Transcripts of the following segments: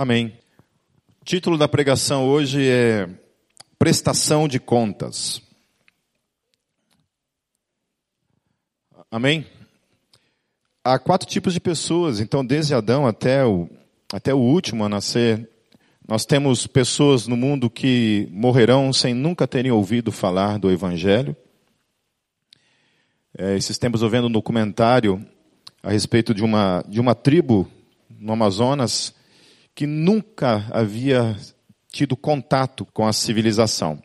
Amém. O título da pregação hoje é Prestação de Contas. Amém? Há quatro tipos de pessoas, então, desde Adão até o, até o último a nascer, nós temos pessoas no mundo que morrerão sem nunca terem ouvido falar do Evangelho. É, esses tempos eu vendo um documentário a respeito de uma, de uma tribo no Amazonas que nunca havia tido contato com a civilização.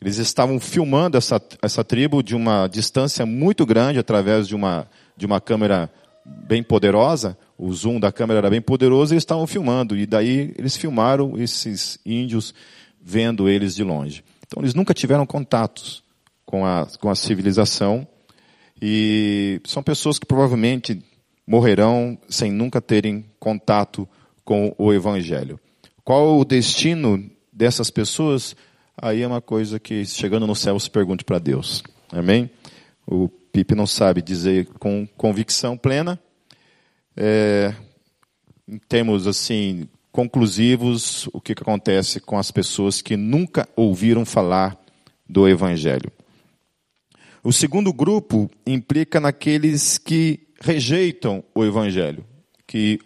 Eles estavam filmando essa, essa tribo de uma distância muito grande, através de uma, de uma câmera bem poderosa. O zoom da câmera era bem poderoso e eles estavam filmando. E daí eles filmaram esses índios vendo eles de longe. Então eles nunca tiveram contatos com a, com a civilização. E são pessoas que provavelmente morrerão sem nunca terem contato com o Evangelho. Qual o destino dessas pessoas? Aí é uma coisa que, chegando no céu, se pergunte para Deus. Amém? O Pipe não sabe dizer com convicção plena. É, em termos assim conclusivos, o que, que acontece com as pessoas que nunca ouviram falar do Evangelho. O segundo grupo implica naqueles que rejeitam o Evangelho, que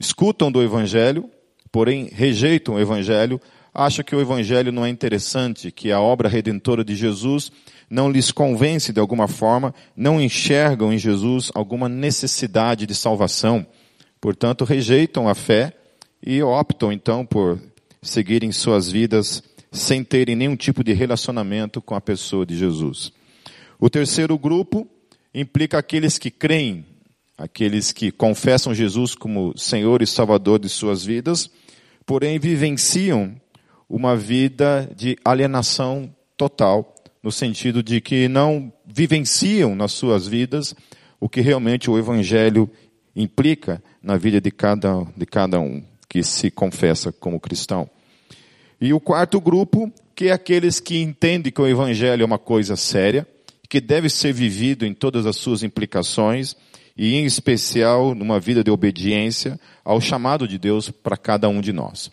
escutam do Evangelho, porém rejeitam o Evangelho, acham que o Evangelho não é interessante, que a obra redentora de Jesus não lhes convence de alguma forma, não enxergam em Jesus alguma necessidade de salvação. Portanto, rejeitam a fé e optam então por seguirem suas vidas sem terem nenhum tipo de relacionamento com a pessoa de Jesus. O terceiro grupo implica aqueles que creem aqueles que confessam Jesus como Senhor e Salvador de suas vidas, porém vivenciam uma vida de alienação total, no sentido de que não vivenciam nas suas vidas o que realmente o Evangelho implica na vida de cada, de cada um que se confessa como cristão. E o quarto grupo, que é aqueles que entendem que o Evangelho é uma coisa séria, que deve ser vivido em todas as suas implicações, e em especial numa vida de obediência ao chamado de Deus para cada um de nós.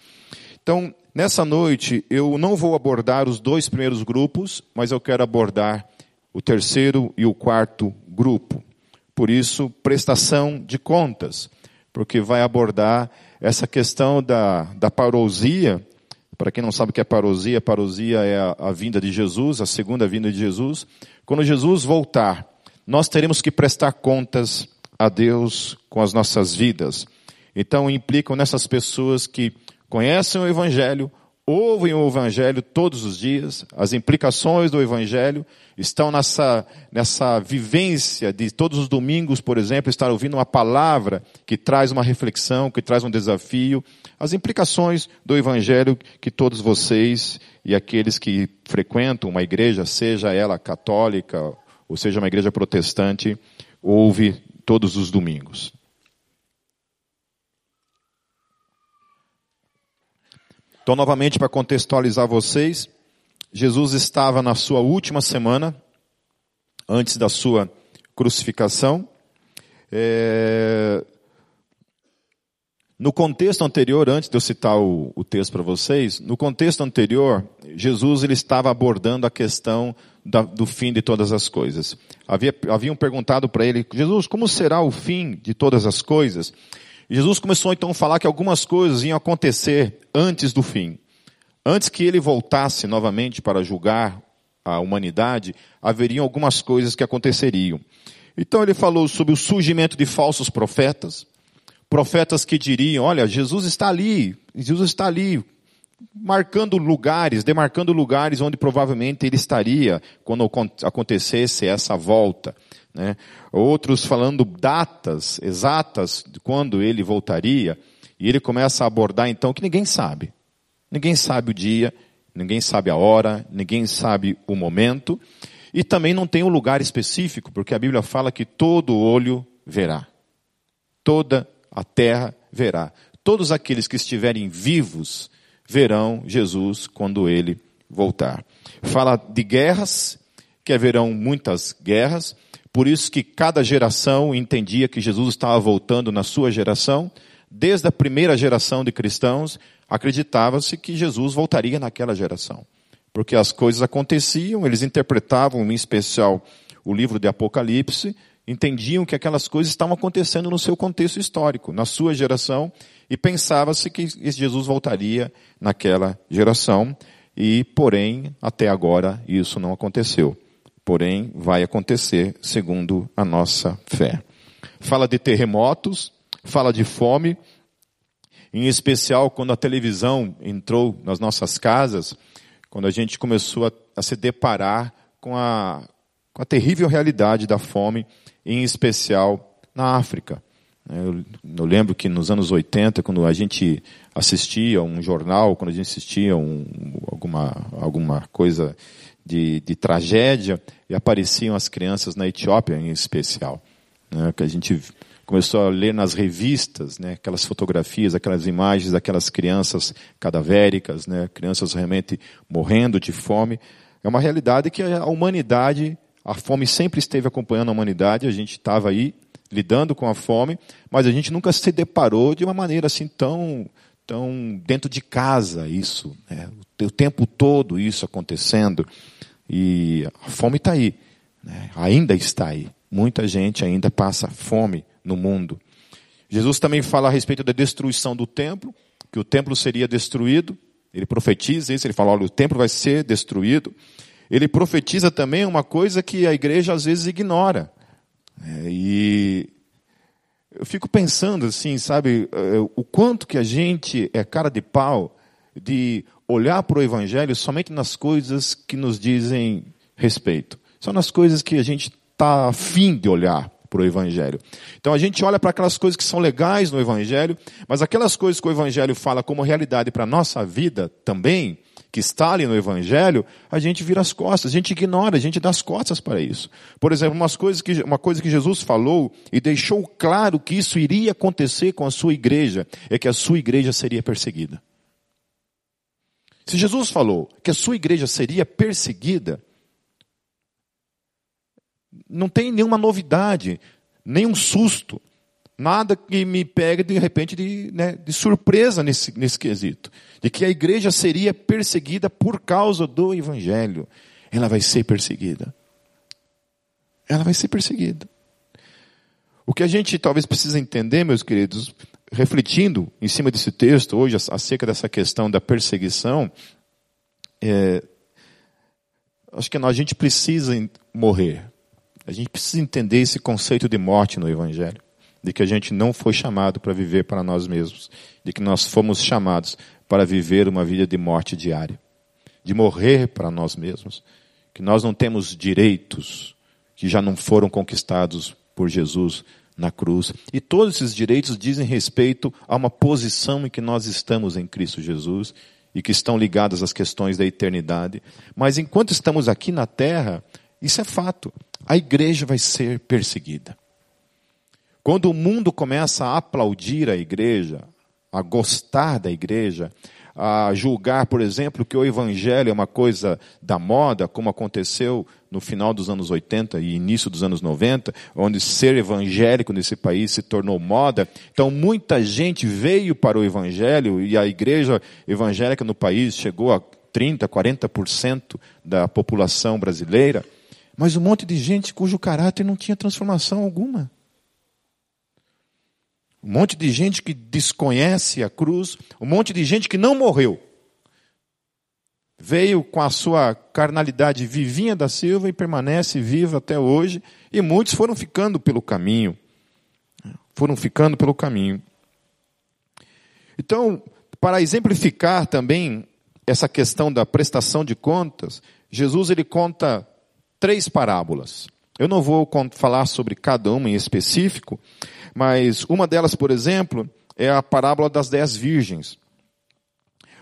Então, nessa noite, eu não vou abordar os dois primeiros grupos, mas eu quero abordar o terceiro e o quarto grupo. Por isso, prestação de contas, porque vai abordar essa questão da, da parousia. Para quem não sabe o que é parousia, parousia é a, a vinda de Jesus, a segunda vinda de Jesus. Quando Jesus voltar, nós teremos que prestar contas a Deus com as nossas vidas. Então implicam nessas pessoas que conhecem o Evangelho, ouvem o Evangelho todos os dias, as implicações do Evangelho estão nessa, nessa vivência de todos os domingos, por exemplo, estar ouvindo uma palavra que traz uma reflexão, que traz um desafio, as implicações do Evangelho que todos vocês e aqueles que frequentam uma igreja, seja ela católica ou seja uma igreja protestante, ouve todos os domingos. Então, novamente, para contextualizar vocês, Jesus estava na sua última semana, antes da sua crucificação. É... No contexto anterior, antes de eu citar o, o texto para vocês, no contexto anterior, Jesus ele estava abordando a questão da, do fim de todas as coisas. Havia, haviam perguntado para ele, Jesus, como será o fim de todas as coisas? Jesus começou então a falar que algumas coisas iam acontecer antes do fim. Antes que ele voltasse novamente para julgar a humanidade, haveriam algumas coisas que aconteceriam. Então ele falou sobre o surgimento de falsos profetas, profetas que diriam, olha, Jesus está ali, Jesus está ali, marcando lugares, demarcando lugares onde provavelmente ele estaria quando acontecesse essa volta. Né? Outros falando datas exatas de quando ele voltaria, e ele começa a abordar então que ninguém sabe. Ninguém sabe o dia, ninguém sabe a hora, ninguém sabe o momento, e também não tem um lugar específico, porque a Bíblia fala que todo olho verá. Toda a terra verá. Todos aqueles que estiverem vivos verão Jesus quando ele voltar. Fala de guerras, que haverão muitas guerras, por isso que cada geração entendia que Jesus estava voltando na sua geração, desde a primeira geração de cristãos, acreditava-se que Jesus voltaria naquela geração. Porque as coisas aconteciam, eles interpretavam, em especial, o livro de Apocalipse, entendiam que aquelas coisas estavam acontecendo no seu contexto histórico, na sua geração, e pensava-se que Jesus voltaria naquela geração, e, porém, até agora isso não aconteceu. Porém, vai acontecer segundo a nossa fé. Fala de terremotos, fala de fome, em especial quando a televisão entrou nas nossas casas, quando a gente começou a, a se deparar com a, com a terrível realidade da fome, em especial na África. Eu, eu, lembro que nos anos 80, quando a gente assistia um jornal, quando a gente assistia um, alguma, alguma coisa de, de, tragédia, e apareciam as crianças na Etiópia em especial. Né, que a gente começou a ler nas revistas, né, aquelas fotografias, aquelas imagens daquelas crianças cadavéricas, né, crianças realmente morrendo de fome. É uma realidade que a humanidade, a fome sempre esteve acompanhando a humanidade, a gente estava aí lidando com a fome, mas a gente nunca se deparou de uma maneira assim tão, tão dentro de casa isso, né, o tempo todo isso acontecendo. E a fome está aí, né, ainda está aí. Muita gente ainda passa fome no mundo. Jesus também fala a respeito da destruição do templo, que o templo seria destruído. Ele profetiza isso, ele fala: olha, o templo vai ser destruído. Ele profetiza também uma coisa que a igreja às vezes ignora. É, e eu fico pensando assim, sabe, é, o quanto que a gente é cara de pau de olhar para o evangelho somente nas coisas que nos dizem respeito. São nas coisas que a gente está afim de olhar para o Evangelho. Então a gente olha para aquelas coisas que são legais no Evangelho, mas aquelas coisas que o Evangelho fala como realidade para a nossa vida também, que está ali no Evangelho, a gente vira as costas, a gente ignora, a gente dá as costas para isso. Por exemplo, umas coisas que, uma coisa que Jesus falou e deixou claro que isso iria acontecer com a sua igreja, é que a sua igreja seria perseguida. Se Jesus falou que a sua igreja seria perseguida, não tem nenhuma novidade, nenhum susto, nada que me pegue de repente de, né, de surpresa nesse, nesse quesito, de que a igreja seria perseguida por causa do evangelho. Ela vai ser perseguida. Ela vai ser perseguida. O que a gente talvez precisa entender, meus queridos, refletindo em cima desse texto hoje acerca dessa questão da perseguição, é, acho que a gente precisa morrer. A gente precisa entender esse conceito de morte no Evangelho. De que a gente não foi chamado para viver para nós mesmos. De que nós fomos chamados para viver uma vida de morte diária. De morrer para nós mesmos. Que nós não temos direitos que já não foram conquistados por Jesus na cruz. E todos esses direitos dizem respeito a uma posição em que nós estamos em Cristo Jesus e que estão ligadas às questões da eternidade. Mas enquanto estamos aqui na terra, isso é fato. A igreja vai ser perseguida. Quando o mundo começa a aplaudir a igreja, a gostar da igreja, a julgar, por exemplo, que o evangelho é uma coisa da moda, como aconteceu no final dos anos 80 e início dos anos 90, onde ser evangélico nesse país se tornou moda. Então muita gente veio para o evangelho e a igreja evangélica no país chegou a 30, 40% da população brasileira. Mas um monte de gente cujo caráter não tinha transformação alguma. Um monte de gente que desconhece a cruz, um monte de gente que não morreu. Veio com a sua carnalidade vivinha da Silva e permanece viva até hoje, e muitos foram ficando pelo caminho. Foram ficando pelo caminho. Então, para exemplificar também essa questão da prestação de contas, Jesus ele conta três parábolas. Eu não vou falar sobre cada uma em específico, mas uma delas, por exemplo, é a parábola das dez virgens,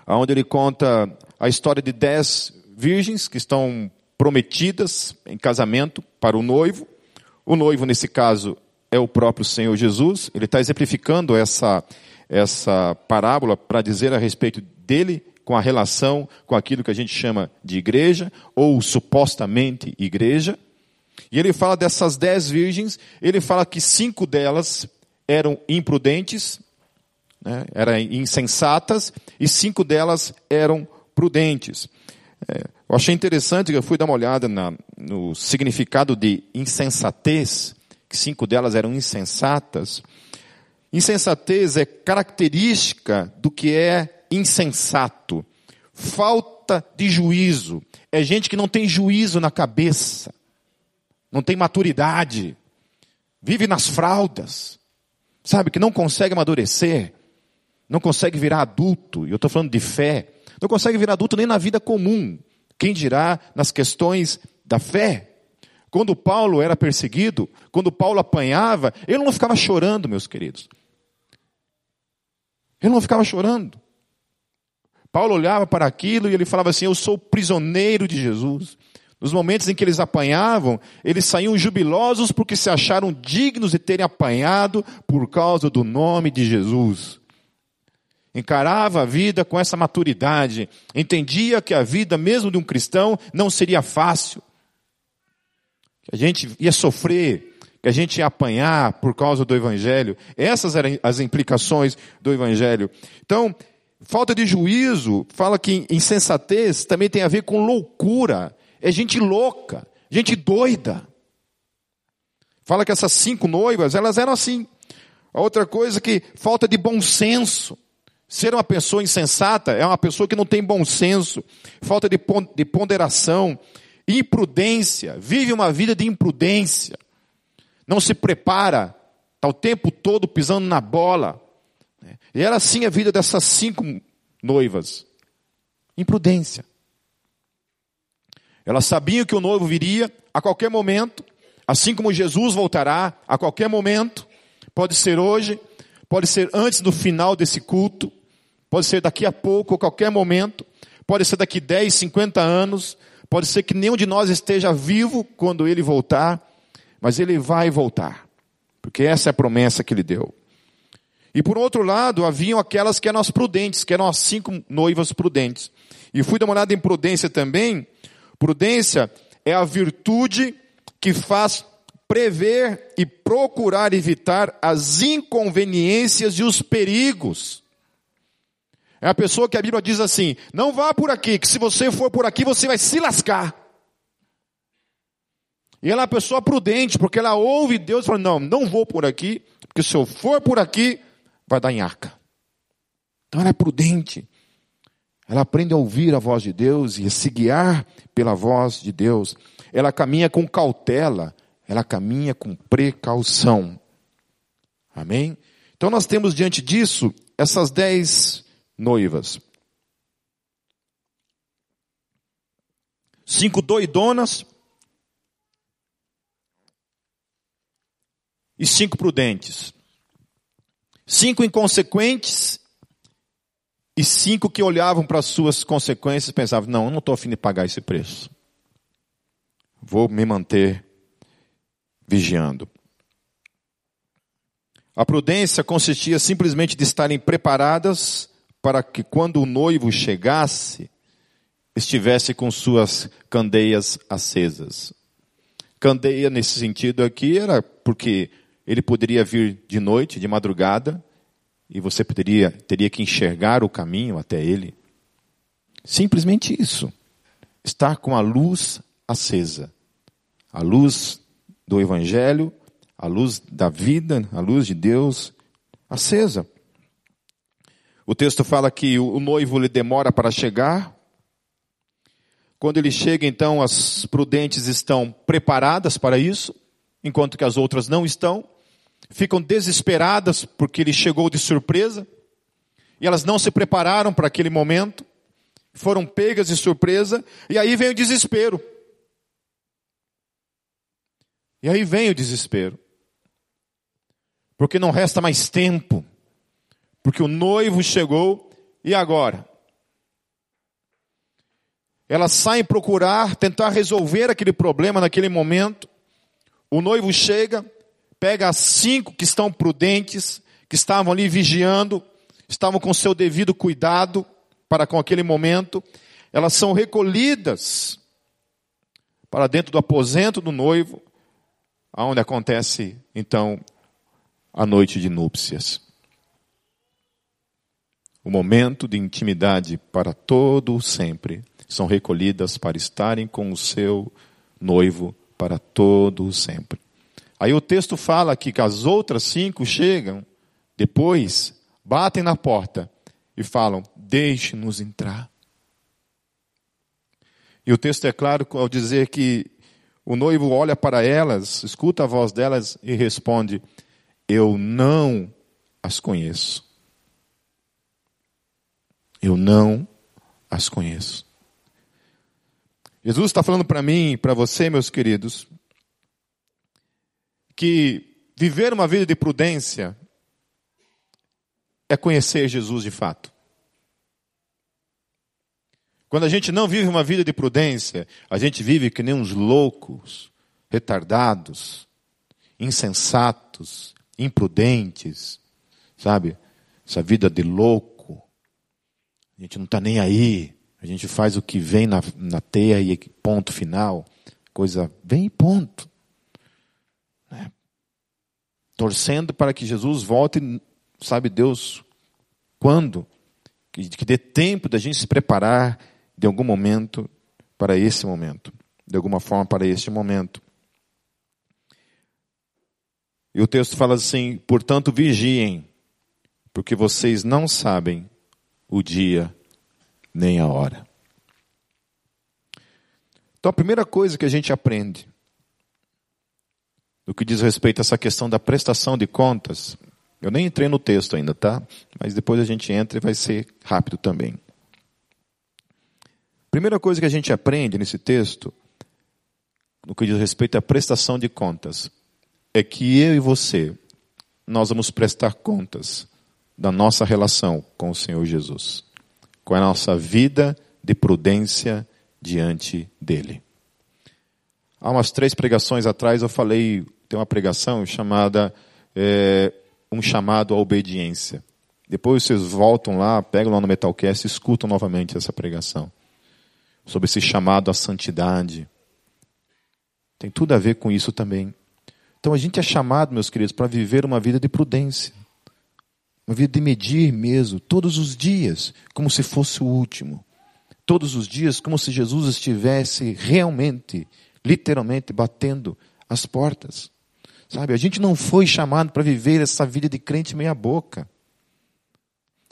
onde ele conta a história de dez virgens que estão prometidas em casamento para o noivo. O noivo, nesse caso, é o próprio Senhor Jesus. Ele está exemplificando essa, essa parábola para dizer a respeito dele com a relação com aquilo que a gente chama de igreja, ou supostamente igreja. E ele fala dessas dez virgens, ele fala que cinco delas eram imprudentes, né, eram insensatas e cinco delas eram prudentes. É, eu achei interessante eu fui dar uma olhada na, no significado de insensatez, que cinco delas eram insensatas. Insensatez é característica do que é insensato. Falta de juízo. É gente que não tem juízo na cabeça. Não tem maturidade. Vive nas fraldas. Sabe, que não consegue amadurecer. Não consegue virar adulto. E eu estou falando de fé. Não consegue virar adulto nem na vida comum. Quem dirá nas questões da fé? Quando Paulo era perseguido, quando Paulo apanhava, ele não ficava chorando, meus queridos. Ele não ficava chorando. Paulo olhava para aquilo e ele falava assim: Eu sou prisioneiro de Jesus. Nos momentos em que eles apanhavam, eles saíam jubilosos porque se acharam dignos de terem apanhado por causa do nome de Jesus encarava a vida com essa maturidade, entendia que a vida, mesmo de um cristão, não seria fácil, que a gente ia sofrer, que a gente ia apanhar por causa do Evangelho. Essas eram as implicações do Evangelho. Então, falta de juízo, fala que insensatez também tem a ver com loucura, é gente louca, gente doida. Fala que essas cinco noivas, elas eram assim. A outra coisa que falta de bom senso. Ser uma pessoa insensata é uma pessoa que não tem bom senso, falta de ponderação, imprudência, vive uma vida de imprudência, não se prepara, está o tempo todo pisando na bola. E era assim a vida dessas cinco noivas: imprudência. Elas sabiam que o noivo viria a qualquer momento, assim como Jesus voltará a qualquer momento, pode ser hoje, pode ser antes do final desse culto, pode ser daqui a pouco, qualquer momento, pode ser daqui 10, 50 anos, pode ser que nenhum de nós esteja vivo quando ele voltar, mas ele vai voltar, porque essa é a promessa que ele deu. E por outro lado, haviam aquelas que eram as prudentes, que eram as cinco noivas prudentes. E fui dar uma olhada em prudência também. Prudência é a virtude que faz prever e procurar evitar as inconveniências e os perigos. É a pessoa que a Bíblia diz assim: não vá por aqui, que se você for por aqui você vai se lascar. E ela é uma pessoa prudente, porque ela ouve Deus e fala: não, não vou por aqui, porque se eu for por aqui, vai dar arca. Então ela é prudente. Ela aprende a ouvir a voz de Deus e a se guiar pela voz de Deus. Ela caminha com cautela, ela caminha com precaução. Amém? Então nós temos diante disso essas dez noivas. Cinco doidonas e cinco prudentes. Cinco inconsequentes e cinco que olhavam para as suas consequências e pensavam: não, eu não estou afim de pagar esse preço. Vou me manter vigiando. A prudência consistia simplesmente de estarem preparadas para que quando o noivo chegasse, estivesse com suas candeias acesas. Candeia, nesse sentido aqui, era porque ele poderia vir de noite, de madrugada, e você poderia, teria que enxergar o caminho até ele. Simplesmente isso. Estar com a luz acesa. A luz do Evangelho, a luz da vida, a luz de Deus acesa. O texto fala que o noivo lhe demora para chegar. Quando ele chega, então, as prudentes estão preparadas para isso, enquanto que as outras não estão. Ficam desesperadas porque ele chegou de surpresa. E elas não se prepararam para aquele momento. Foram pegas de surpresa. E aí vem o desespero. E aí vem o desespero. Porque não resta mais tempo. Porque o noivo chegou e agora? Elas saem procurar, tentar resolver aquele problema naquele momento. O noivo chega, pega as cinco que estão prudentes, que estavam ali vigiando, estavam com seu devido cuidado para com aquele momento. Elas são recolhidas para dentro do aposento do noivo, aonde acontece então a noite de núpcias. o momento de intimidade para todo o sempre, são recolhidas para estarem com o seu noivo para todo o sempre. Aí o texto fala que as outras cinco chegam depois, batem na porta e falam: Deixe-nos entrar. E o texto é claro ao dizer que o noivo olha para elas, escuta a voz delas e responde: Eu não as conheço. Eu não as conheço. Jesus está falando para mim e para você, meus queridos, que viver uma vida de prudência é conhecer Jesus de fato. Quando a gente não vive uma vida de prudência, a gente vive que nem uns loucos, retardados, insensatos, imprudentes, sabe? Essa vida de louco. A gente não está nem aí. A gente faz o que vem na, na teia e ponto final. Coisa vem e ponto. Torcendo para que Jesus volte, sabe Deus quando? Que, que dê tempo da gente se preparar de algum momento para esse momento. De alguma forma para este momento. E o texto fala assim: portanto, vigiem, porque vocês não sabem o dia nem a hora. Então, a primeira coisa que a gente aprende, no que diz respeito a essa questão da prestação de contas, eu nem entrei no texto ainda, tá? Mas depois a gente entra e vai ser rápido também. Primeira coisa que a gente aprende nesse texto, no que diz respeito à prestação de contas, é que eu e você, nós vamos prestar contas da nossa relação com o Senhor Jesus, com a nossa vida de prudência diante dele. Há umas três pregações atrás eu falei, tem uma pregação chamada é, Um chamado à obediência. Depois vocês voltam lá, pegam lá no Metalcast e escutam novamente essa pregação sobre esse chamado à santidade. Tem tudo a ver com isso também. Então a gente é chamado, meus queridos, para viver uma vida de prudência. Uma vida de medir mesmo, todos os dias, como se fosse o último. Todos os dias, como se Jesus estivesse realmente, literalmente, batendo as portas. Sabe, a gente não foi chamado para viver essa vida de crente meia-boca.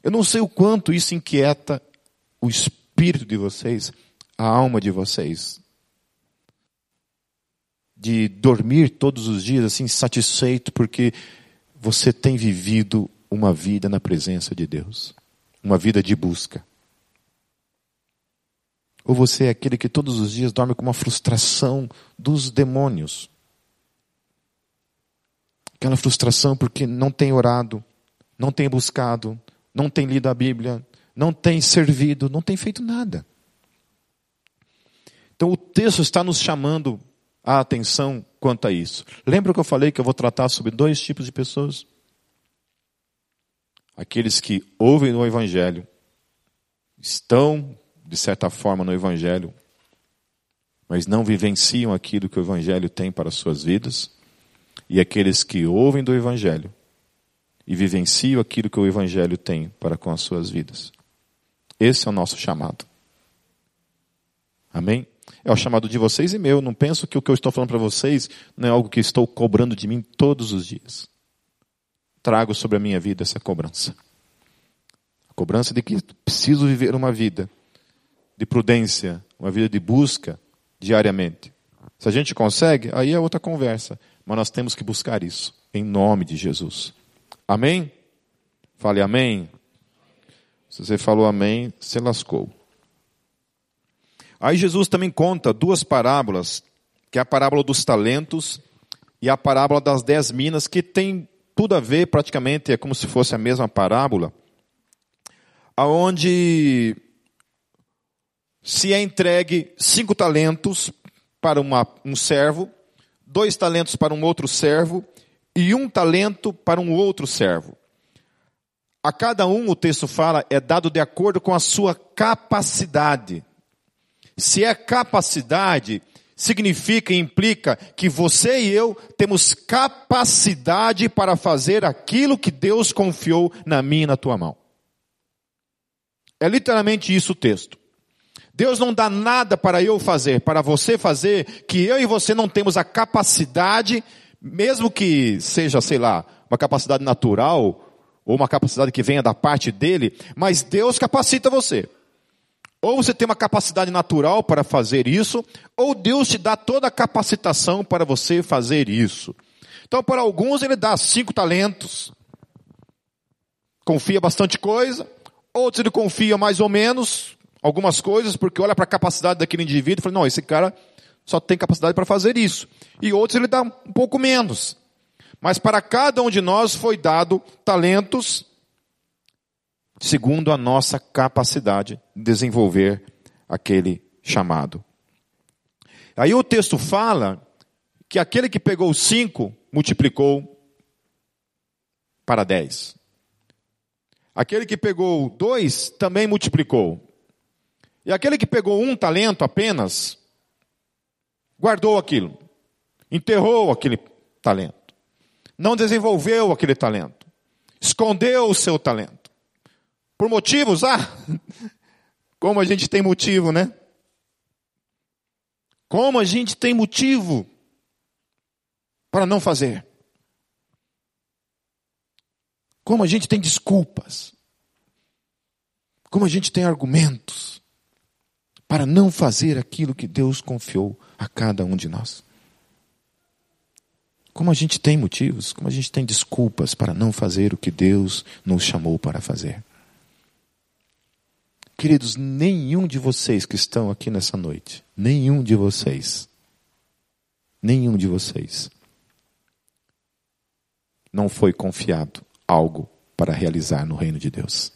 Eu não sei o quanto isso inquieta o espírito de vocês, a alma de vocês. De dormir todos os dias assim satisfeito porque você tem vivido uma vida na presença de Deus, uma vida de busca. Ou você é aquele que todos os dias dorme com uma frustração dos demônios. Aquela frustração porque não tem orado, não tem buscado, não tem lido a Bíblia, não tem servido, não tem feito nada. Então o texto está nos chamando a atenção quanto a isso. Lembra que eu falei que eu vou tratar sobre dois tipos de pessoas? Aqueles que ouvem o Evangelho, estão, de certa forma, no Evangelho, mas não vivenciam aquilo que o Evangelho tem para as suas vidas, e aqueles que ouvem do Evangelho e vivenciam aquilo que o Evangelho tem para com as suas vidas. Esse é o nosso chamado. Amém? É o chamado de vocês e meu. Não penso que o que eu estou falando para vocês não é algo que estou cobrando de mim todos os dias. Trago sobre a minha vida essa cobrança. A cobrança de que preciso viver uma vida de prudência, uma vida de busca diariamente. Se a gente consegue, aí é outra conversa. Mas nós temos que buscar isso, em nome de Jesus. Amém? Fale amém. Se você falou amém, você lascou. Aí Jesus também conta duas parábolas, que é a parábola dos talentos e a parábola das dez minas, que tem tudo a ver, praticamente é como se fosse a mesma parábola, aonde se é entregue cinco talentos para uma, um servo, dois talentos para um outro servo e um talento para um outro servo. A cada um, o texto fala, é dado de acordo com a sua capacidade. Se é capacidade, significa e implica que você e eu temos capacidade para fazer aquilo que Deus confiou na minha e na tua mão. É literalmente isso o texto. Deus não dá nada para eu fazer, para você fazer, que eu e você não temos a capacidade, mesmo que seja, sei lá, uma capacidade natural, ou uma capacidade que venha da parte dele, mas Deus capacita você. Ou você tem uma capacidade natural para fazer isso, ou Deus te dá toda a capacitação para você fazer isso. Então, para alguns, ele dá cinco talentos, confia bastante coisa, outros ele confia mais ou menos, algumas coisas, porque olha para a capacidade daquele indivíduo e fala, não, esse cara só tem capacidade para fazer isso. E outros ele dá um pouco menos. Mas para cada um de nós foi dado talentos segundo a nossa capacidade de desenvolver aquele chamado. Aí o texto fala que aquele que pegou cinco multiplicou para dez. Aquele que pegou dois também multiplicou. E aquele que pegou um talento apenas, guardou aquilo, enterrou aquele talento, não desenvolveu aquele talento, escondeu o seu talento. Por motivos, ah, como a gente tem motivo, né? Como a gente tem motivo para não fazer. Como a gente tem desculpas. Como a gente tem argumentos para não fazer aquilo que Deus confiou a cada um de nós. Como a gente tem motivos, como a gente tem desculpas para não fazer o que Deus nos chamou para fazer. Queridos, nenhum de vocês que estão aqui nessa noite, nenhum de vocês, nenhum de vocês não foi confiado algo para realizar no reino de Deus.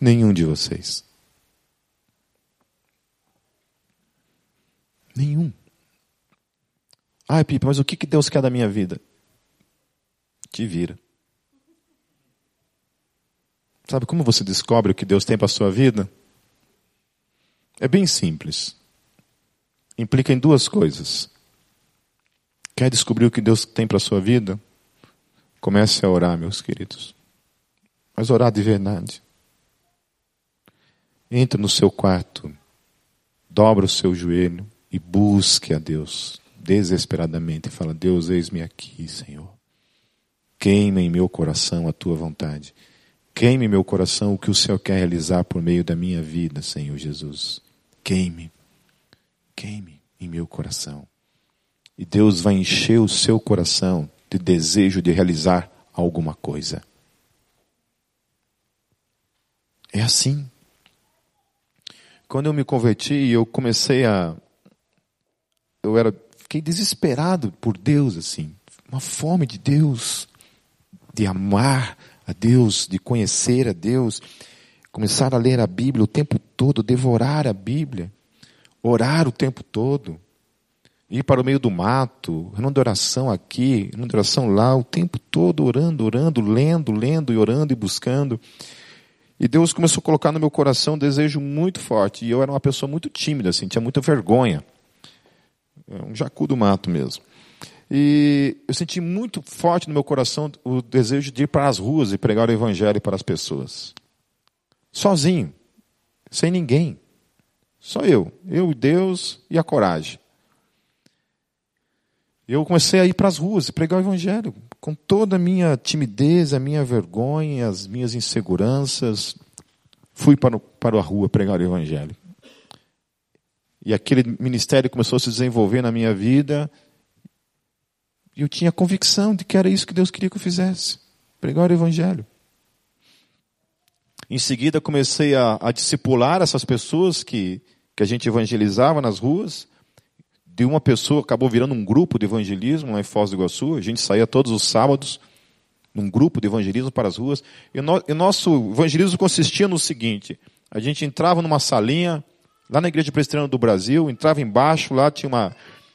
Nenhum de vocês. Nenhum. Ai, Pipa, mas o que Deus quer da minha vida? Te vira. Sabe como você descobre o que Deus tem para a sua vida? É bem simples. Implica em duas coisas. Quer descobrir o que Deus tem para a sua vida? Comece a orar, meus queridos. Mas orar de verdade. Entre no seu quarto, dobra o seu joelho e busque a Deus desesperadamente e fala: Deus, eis-me aqui, Senhor. Queima em meu coração a tua vontade. Queime meu coração o que o Senhor quer realizar por meio da minha vida, Senhor Jesus. Queime. Queime em meu coração. E Deus vai encher o seu coração de desejo de realizar alguma coisa. É assim. Quando eu me converti, eu comecei a. Eu era. Fiquei desesperado por Deus, assim. Uma fome de Deus, de amar a Deus, de conhecer a Deus. Começar a ler a Bíblia o tempo todo, devorar a Bíblia, orar o tempo todo ir para o meio do mato, reunião de oração aqui, reunião de oração lá, o tempo todo orando, orando, lendo, lendo e orando e buscando. E Deus começou a colocar no meu coração um desejo muito forte. E eu era uma pessoa muito tímida, assim, tinha muita vergonha. É um jacu do mato mesmo. E eu senti muito forte no meu coração o desejo de ir para as ruas e pregar o evangelho para as pessoas. Sozinho, sem ninguém. Só eu, eu, Deus e a coragem eu comecei a ir para as ruas e pregar o evangelho, com toda a minha timidez, a minha vergonha, as minhas inseguranças. Fui para, para a rua pregar o evangelho. E aquele ministério começou a se desenvolver na minha vida. E eu tinha convicção de que era isso que Deus queria que eu fizesse pregar o evangelho. Em seguida, comecei a, a discipular essas pessoas que, que a gente evangelizava nas ruas de uma pessoa acabou virando um grupo de evangelismo lá em Foz do Iguaçu. A gente saía todos os sábados num grupo de evangelismo para as ruas. E, e nosso evangelismo consistia no seguinte: a gente entrava numa salinha lá na Igreja Presbiteriana do Brasil, entrava embaixo, lá tinha uma,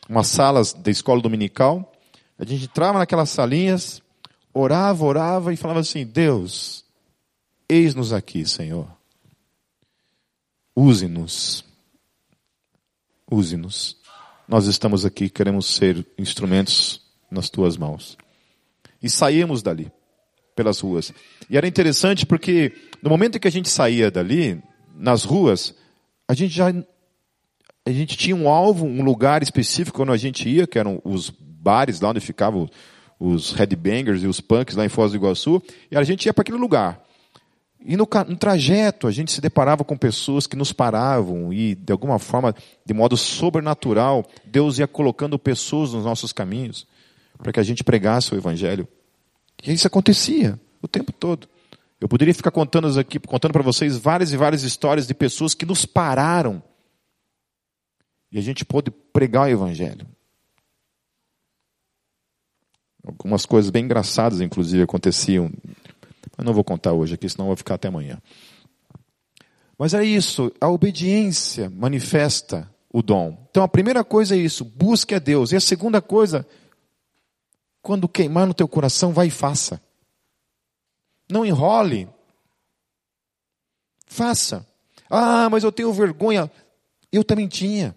umas salas da escola dominical. A gente entrava naquelas salinhas, orava, orava e falava assim: Deus, eis-nos aqui, Senhor. Use-nos. Use-nos nós estamos aqui, queremos ser instrumentos nas tuas mãos. E saímos dali, pelas ruas. E era interessante porque no momento em que a gente saía dali, nas ruas, a gente já a gente tinha um alvo, um lugar específico quando a gente ia, que eram os bares lá onde ficavam os headbangers e os punks lá em Foz do Iguaçu, e a gente ia para aquele lugar. E no, no, trajeto a gente se deparava com pessoas que nos paravam e, de alguma forma, de modo sobrenatural, Deus ia colocando pessoas nos nossos caminhos para que a gente pregasse o Evangelho. E isso acontecia o tempo todo. Eu poderia ficar contando aqui, contando para vocês várias e várias histórias de pessoas que nos pararam e a gente pôde pregar o Evangelho. Algumas coisas bem engraçadas, inclusive, aconteciam. Mas não vou contar hoje aqui, senão vou ficar até amanhã. Mas é isso, a obediência manifesta o dom. Então a primeira coisa é isso, busque a Deus. E a segunda coisa, quando queimar no teu coração, vai e faça. Não enrole. Faça. Ah, mas eu tenho vergonha. Eu também tinha.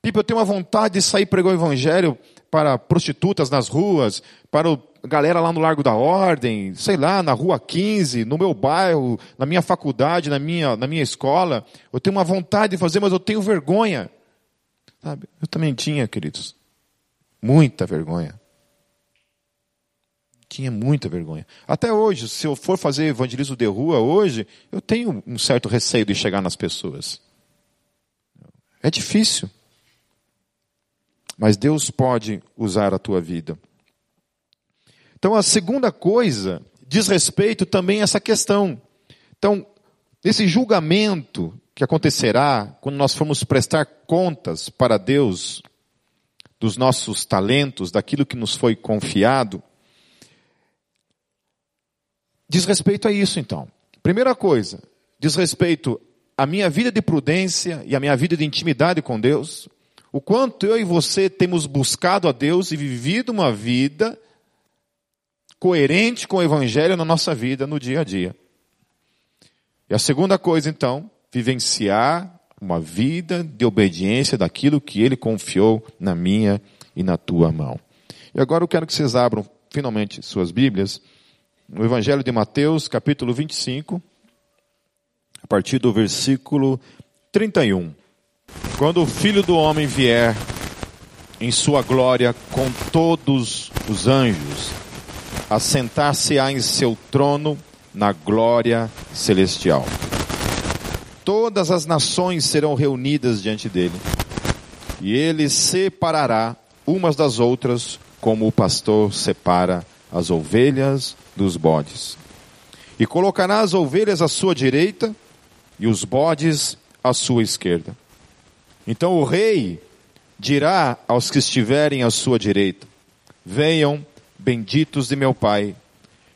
Pipa, eu tenho uma vontade de sair pregar o evangelho para prostitutas nas ruas, para a galera lá no Largo da Ordem, sei lá, na Rua 15, no meu bairro, na minha faculdade, na minha, na minha escola. Eu tenho uma vontade de fazer, mas eu tenho vergonha. Sabe? Eu também tinha, queridos. Muita vergonha. Tinha muita vergonha. Até hoje, se eu for fazer evangelismo de rua hoje, eu tenho um certo receio de chegar nas pessoas. É difícil. Mas Deus pode usar a tua vida. Então, a segunda coisa diz respeito também a essa questão. Então, esse julgamento que acontecerá quando nós formos prestar contas para Deus dos nossos talentos, daquilo que nos foi confiado, diz respeito a isso então. Primeira coisa, diz respeito à minha vida de prudência e à minha vida de intimidade com Deus o quanto eu e você temos buscado a Deus e vivido uma vida coerente com o Evangelho na nossa vida, no dia a dia. E a segunda coisa, então, vivenciar uma vida de obediência daquilo que Ele confiou na minha e na tua mão. E agora eu quero que vocês abram finalmente suas Bíblias no Evangelho de Mateus, capítulo 25, a partir do versículo 31. Quando o Filho do Homem vier em sua glória com todos os anjos, assentar-se-á em seu trono na glória celestial. Todas as nações serão reunidas diante dele, e ele separará umas das outras, como o pastor separa as ovelhas dos bodes. E colocará as ovelhas à sua direita e os bodes à sua esquerda. Então o rei dirá aos que estiverem à sua direita: Venham, benditos de meu Pai,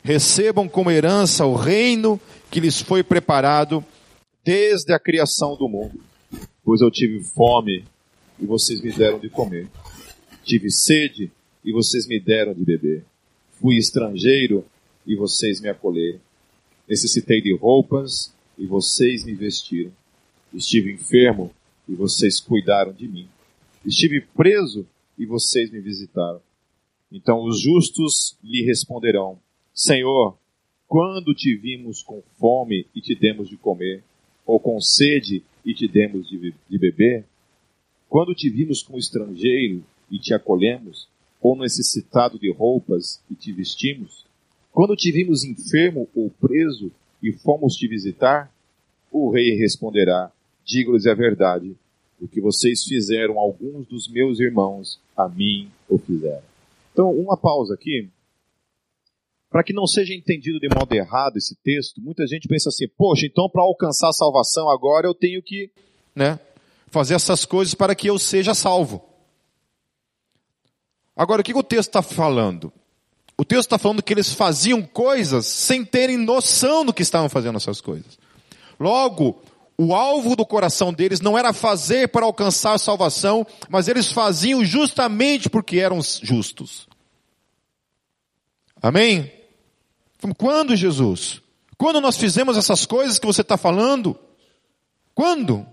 recebam como herança o reino que lhes foi preparado desde a criação do mundo. Pois eu tive fome e vocês me deram de comer, tive sede e vocês me deram de beber, fui estrangeiro e vocês me acolheram, necessitei de roupas e vocês me vestiram, estive enfermo e vocês cuidaram de mim. Estive preso e vocês me visitaram. Então os justos lhe responderão: Senhor, quando te vimos com fome e te demos de comer, ou com sede e te demos de, de beber? Quando te vimos como estrangeiro e te acolhemos, ou necessitado de roupas e te vestimos? Quando te vimos enfermo ou preso e fomos te visitar? O rei responderá: digo-lhes a verdade, o que vocês fizeram alguns dos meus irmãos, a mim o fizeram. Então, uma pausa aqui. Para que não seja entendido de modo errado esse texto, muita gente pensa assim: poxa, então para alcançar a salvação agora eu tenho que né, fazer essas coisas para que eu seja salvo. Agora, o que o texto está falando? O texto está falando que eles faziam coisas sem terem noção do que estavam fazendo essas coisas. Logo, o alvo do coração deles não era fazer para alcançar salvação, mas eles faziam justamente porque eram justos. Amém? Quando, Jesus? Quando nós fizemos essas coisas que você está falando? Quando?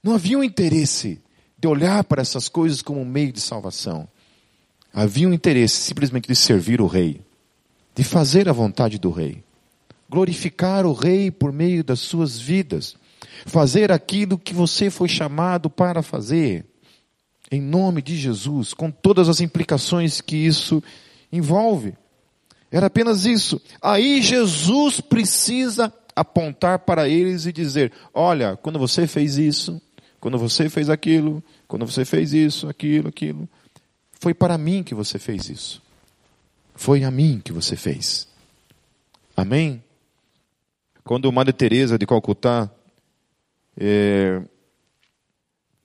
Não havia um interesse de olhar para essas coisas como um meio de salvação. Havia um interesse simplesmente de servir o rei, de fazer a vontade do rei. glorificar o Rei por meio das suas vidas, fazer aquilo que você foi chamado para fazer, em nome de Jesus, com todas as implicações que isso envolve. Era apenas isso. Aí Jesus precisa apontar para eles e dizer: Olha, quando você fez isso, quando você fez aquilo, quando você fez isso, aquilo, aquilo, foi para mim que você fez isso. Foi a mim que você fez. Amém? Quando Maria Teresa de Calcutá é,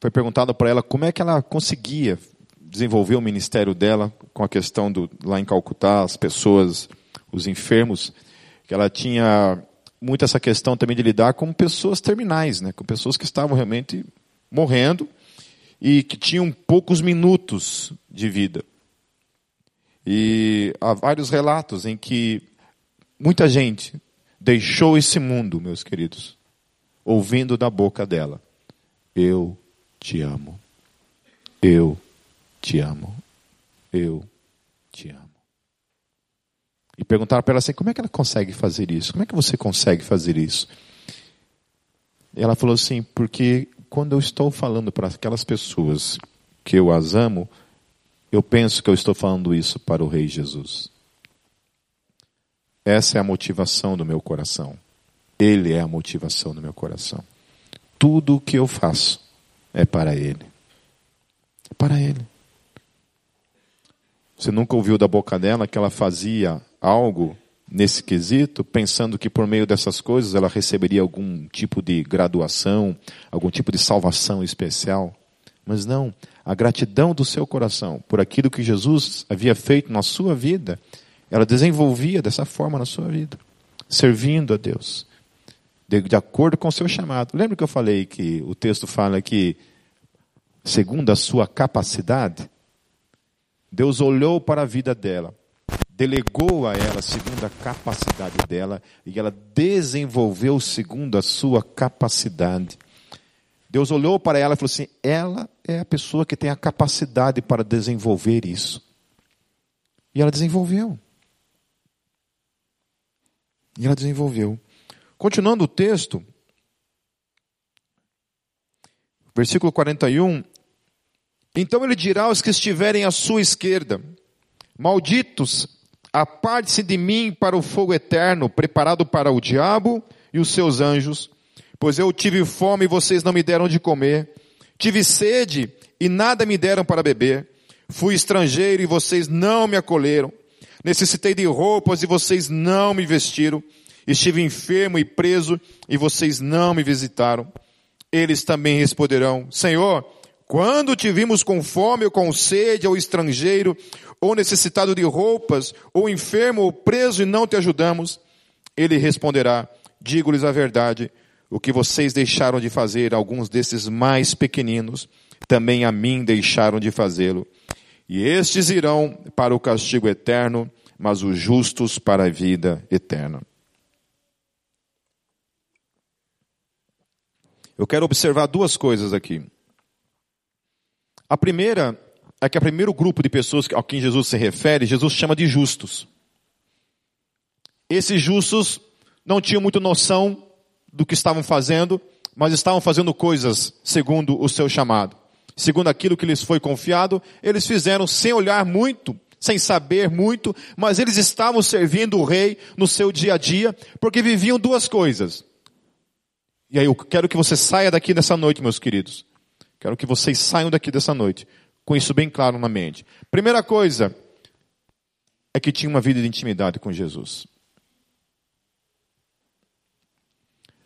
foi perguntado para ela como é que ela conseguia desenvolver o ministério dela com a questão do lá em Calcutá, as pessoas, os enfermos, que ela tinha muito essa questão também de lidar com pessoas terminais, né, com pessoas que estavam realmente morrendo e que tinham poucos minutos de vida. E há vários relatos em que muita gente deixou esse mundo, meus queridos, ouvindo da boca dela: Eu te amo. Eu te amo. Eu te amo. E perguntaram para ela assim: como é que ela consegue fazer isso? Como é que você consegue fazer isso? E ela falou assim: porque quando eu estou falando para aquelas pessoas que eu as amo, eu penso que eu estou falando isso para o Rei Jesus. Essa é a motivação do meu coração. Ele é a motivação do meu coração. Tudo o que eu faço é para Ele. É para Ele. Você nunca ouviu da boca dela que ela fazia algo nesse quesito, pensando que por meio dessas coisas ela receberia algum tipo de graduação, algum tipo de salvação especial? Mas não, a gratidão do seu coração por aquilo que Jesus havia feito na sua vida, ela desenvolvia dessa forma na sua vida, servindo a Deus, de, de acordo com o seu chamado. Lembra que eu falei que o texto fala que, segundo a sua capacidade, Deus olhou para a vida dela, delegou a ela segundo a capacidade dela, e ela desenvolveu segundo a sua capacidade. Deus olhou para ela e falou assim: ela é a pessoa que tem a capacidade para desenvolver isso. E ela desenvolveu. E ela desenvolveu. Continuando o texto, versículo 41. Então ele dirá aos que estiverem à sua esquerda: Malditos, aparte-se de mim para o fogo eterno, preparado para o diabo e os seus anjos, pois eu tive fome e vocês não me deram de comer, tive sede e nada me deram para beber, fui estrangeiro e vocês não me acolheram, necessitei de roupas e vocês não me vestiram, estive enfermo e preso e vocês não me visitaram. Eles também responderão: Senhor, quando te vimos com fome ou com sede, ou estrangeiro, ou necessitado de roupas, ou enfermo, ou preso e não te ajudamos, ele responderá: Digo-lhes a verdade, o que vocês deixaram de fazer, alguns desses mais pequeninos, também a mim deixaram de fazê-lo. E estes irão para o castigo eterno, mas os justos para a vida eterna. Eu quero observar duas coisas aqui. A primeira é que o primeiro grupo de pessoas a quem Jesus se refere, Jesus chama de justos. Esses justos não tinham muita noção do que estavam fazendo, mas estavam fazendo coisas segundo o seu chamado. Segundo aquilo que lhes foi confiado, eles fizeram sem olhar muito, sem saber muito, mas eles estavam servindo o rei no seu dia a dia, porque viviam duas coisas. E aí eu quero que você saia daqui nessa noite, meus queridos. Quero que vocês saiam daqui dessa noite com isso bem claro na mente. Primeira coisa é que tinha uma vida de intimidade com Jesus.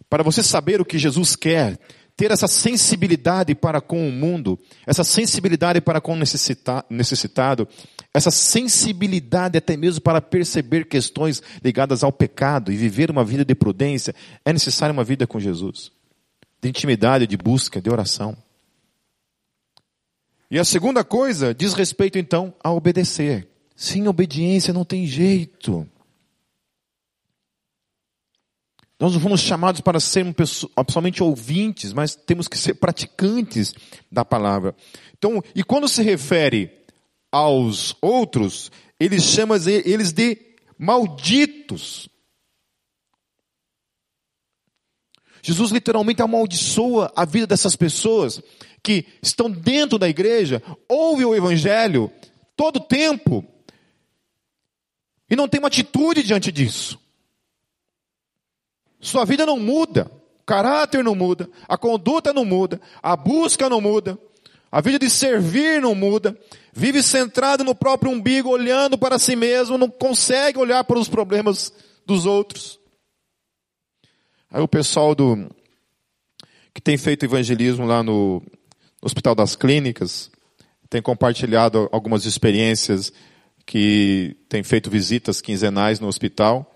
Para você saber o que Jesus quer, ter essa sensibilidade para com o mundo, essa sensibilidade para com o necessitado, essa sensibilidade até mesmo para perceber questões ligadas ao pecado e viver uma vida de prudência, é necessária uma vida com Jesus. De intimidade, de busca, de oração. E a segunda coisa diz respeito então a obedecer. Sem obediência não tem jeito. Nós não fomos chamados para sermos somente ouvintes, mas temos que ser praticantes da palavra. Então, e quando se refere aos outros, ele chama eles de malditos. Jesus literalmente amaldiçoa a vida dessas pessoas que estão dentro da igreja, ouvem o evangelho todo tempo e não tem uma atitude diante disso. Sua vida não muda, o caráter não muda, a conduta não muda, a busca não muda, a vida de servir não muda, vive centrado no próprio umbigo, olhando para si mesmo, não consegue olhar para os problemas dos outros. Aí o pessoal do que tem feito evangelismo lá no Hospital das Clínicas tem compartilhado algumas experiências que tem feito visitas quinzenais no hospital,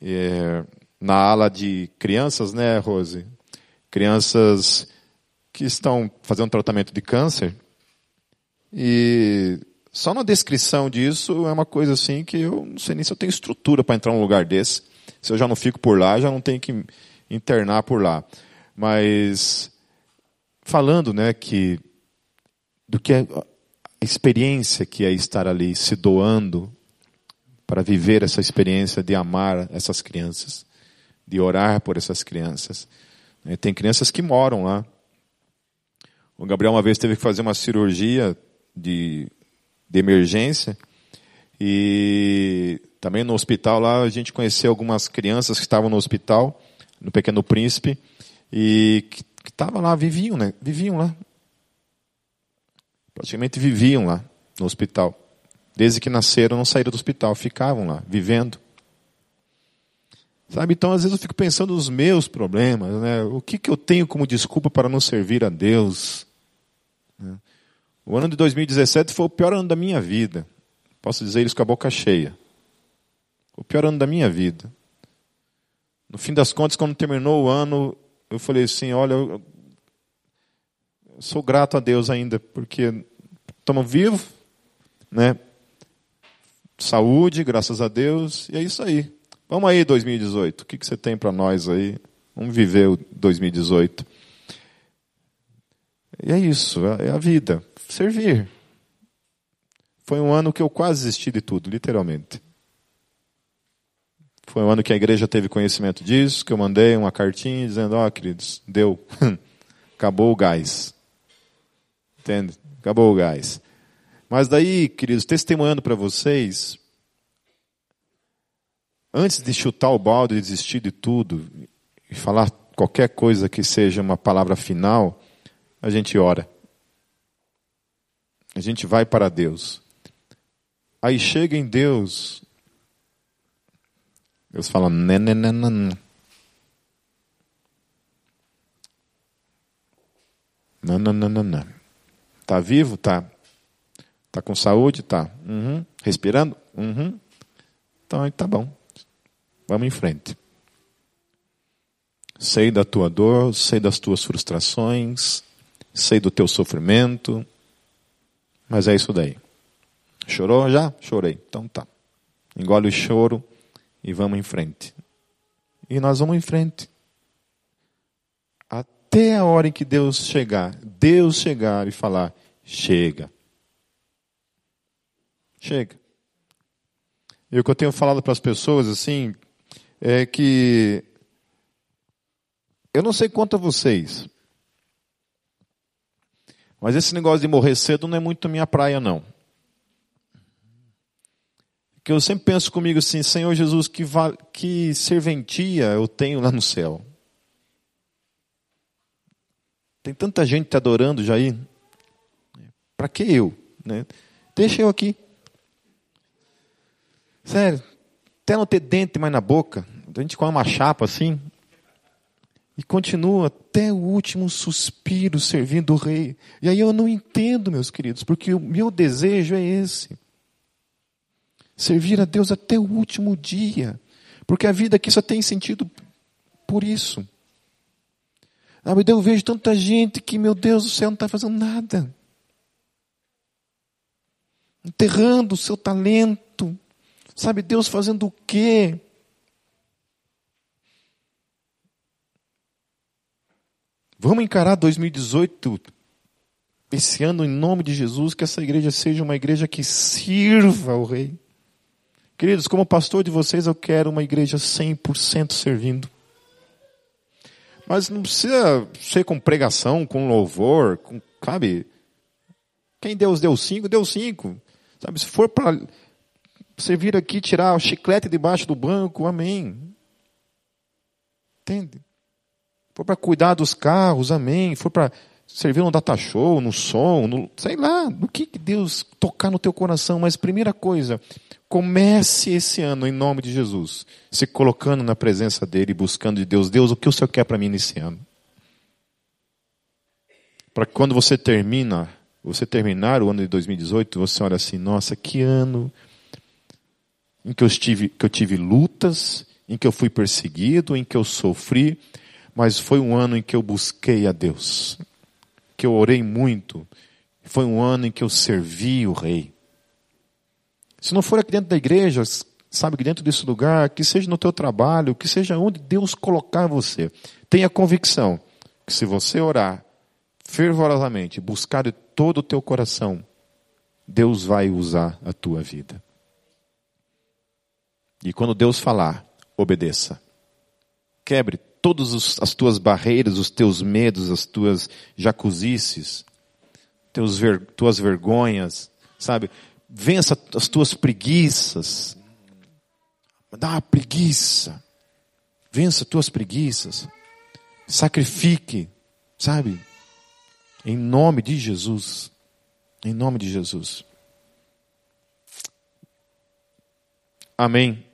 é, na ala de crianças, né, Rose? Crianças que estão fazendo tratamento de câncer. E só na descrição disso é uma coisa assim que eu não sei nem se eu tenho estrutura para entrar num lugar desse. Se eu já não fico por lá, já não tenho que internar por lá. Mas falando, né, que do que é a experiência que é estar ali se doando para viver essa experiência de amar essas crianças, de orar por essas crianças. Né, tem crianças que moram lá. O Gabriel uma vez teve que fazer uma cirurgia de, de emergência e também no hospital lá a gente conheceu algumas crianças que estavam no hospital, no Pequeno Príncipe, e que estavam lá, viviam, né? Viviam lá praticamente viviam lá no hospital. Desde que nasceram, não saíram do hospital, ficavam lá, vivendo. Sabe, então às vezes eu fico pensando nos meus problemas, né? O que, que eu tenho como desculpa para não servir a Deus? Né? O ano de 2017 foi o pior ano da minha vida. Posso dizer isso com a boca cheia. O pior ano da minha vida. No fim das contas, quando terminou o ano, eu falei assim: olha, eu sou grato a Deus ainda, porque estamos vivos, né? Saúde, graças a Deus, e é isso aí. Vamos aí, 2018. O que, que você tem para nós aí? Vamos viver o 2018. E é isso, é a vida. Servir. Foi um ano que eu quase desisti de tudo, literalmente. Foi um ano que a igreja teve conhecimento disso, que eu mandei uma cartinha dizendo, ó, oh, queridos, deu. Acabou o gás. Entende? Acabou o gás. Mas daí, queridos, testemunhando para vocês, antes de chutar o balde e desistir de tudo, e falar qualquer coisa que seja uma palavra final, a gente ora. A gente vai para Deus. Aí chega em Deus, Deus fala, nananana. Nananana. Está vivo? Tá. Está com saúde? Tá. Uhum. Respirando? Uhum. Então tá bom. Vamos em frente. Sei da tua dor, sei das tuas frustrações, sei do teu sofrimento, mas é isso daí. Chorou já? Chorei. Então tá. Engole o choro e vamos em frente. E nós vamos em frente até a hora em que Deus chegar, Deus chegar e falar: chega. Chega. E o que eu tenho falado para as pessoas assim é que eu não sei quanto a vocês, mas esse negócio de morrer cedo não é muito minha praia não. Que eu sempre penso comigo assim, Senhor Jesus, que, que serventia eu tenho lá no céu. Tem tanta gente te adorando já aí. Para que eu? Né? Deixa eu aqui. Sério, até não ter dente mais na boca, a gente come uma chapa assim, e continua até o último suspiro servindo o rei. E aí eu não entendo, meus queridos, porque o meu desejo é esse. Servir a Deus até o último dia. Porque a vida aqui só tem sentido por isso. Ah, mas eu vejo tanta gente que, meu Deus do céu, não está fazendo nada. Enterrando o seu talento. Sabe, Deus fazendo o quê? Vamos encarar 2018, esse ano, em nome de Jesus, que essa igreja seja uma igreja que sirva ao Rei. Queridos, como pastor de vocês, eu quero uma igreja 100% servindo. Mas não precisa ser com pregação, com louvor, com, sabe? Quem Deus deu cinco, deu cinco. Sabe, se for para você vir aqui tirar o chiclete debaixo do banco, amém. Entende? For para cuidar dos carros, amém. For para servir no data show, no som, no, sei lá, no que, que Deus tocar no teu coração. Mas primeira coisa, comece esse ano em nome de Jesus, se colocando na presença dele, buscando de Deus. Deus, o que o Senhor quer para mim nesse ano? Para que quando você termina, você terminar o ano de 2018, você olha assim, nossa, que ano em que eu tive, que eu tive lutas, em que eu fui perseguido, em que eu sofri, mas foi um ano em que eu busquei a Deus, que eu orei muito, foi um ano em que eu servi o Rei. Se não for aqui dentro da igreja, sabe, que dentro desse lugar, que seja no teu trabalho, que seja onde Deus colocar você, tenha convicção que se você orar fervorosamente, buscar de todo o teu coração, Deus vai usar a tua vida. E quando Deus falar, obedeça. Quebre todas as tuas barreiras, os teus medos, as tuas jacuzices, teus ver, tuas vergonhas, sabe? Vença as tuas preguiças. Dá uma preguiça. Vença as tuas preguiças. Sacrifique, sabe? Em nome de Jesus. Em nome de Jesus. Amém.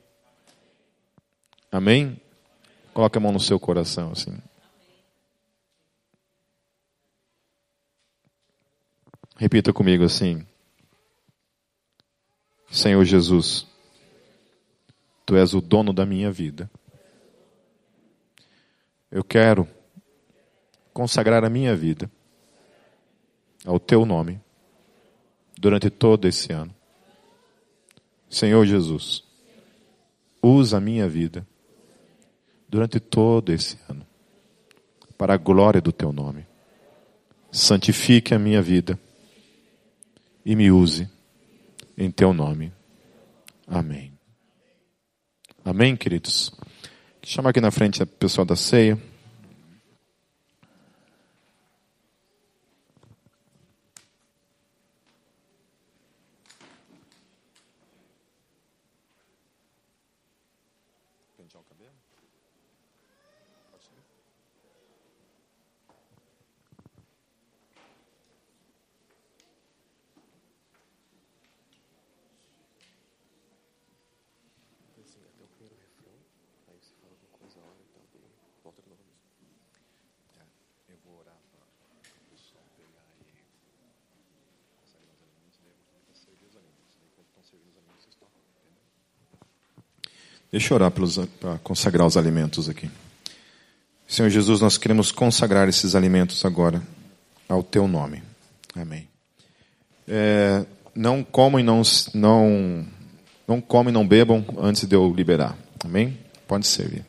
Amém? Coloque a mão no seu coração assim. Repita comigo assim. Senhor Jesus, Tu és o dono da minha vida. Eu quero consagrar a minha vida ao Teu nome durante todo esse ano. Senhor Jesus, usa a minha vida durante todo esse ano, para a glória do teu nome. Santifique a minha vida e me use em teu nome. Amém. Amém, queridos? Chama aqui na frente a pessoa da ceia. Deixa eu orar para consagrar os alimentos aqui. Senhor Jesus, nós queremos consagrar esses alimentos agora ao Teu nome. Amém. É, não comam e não, não, não comem e não bebam antes de eu liberar. Amém? Pode servir.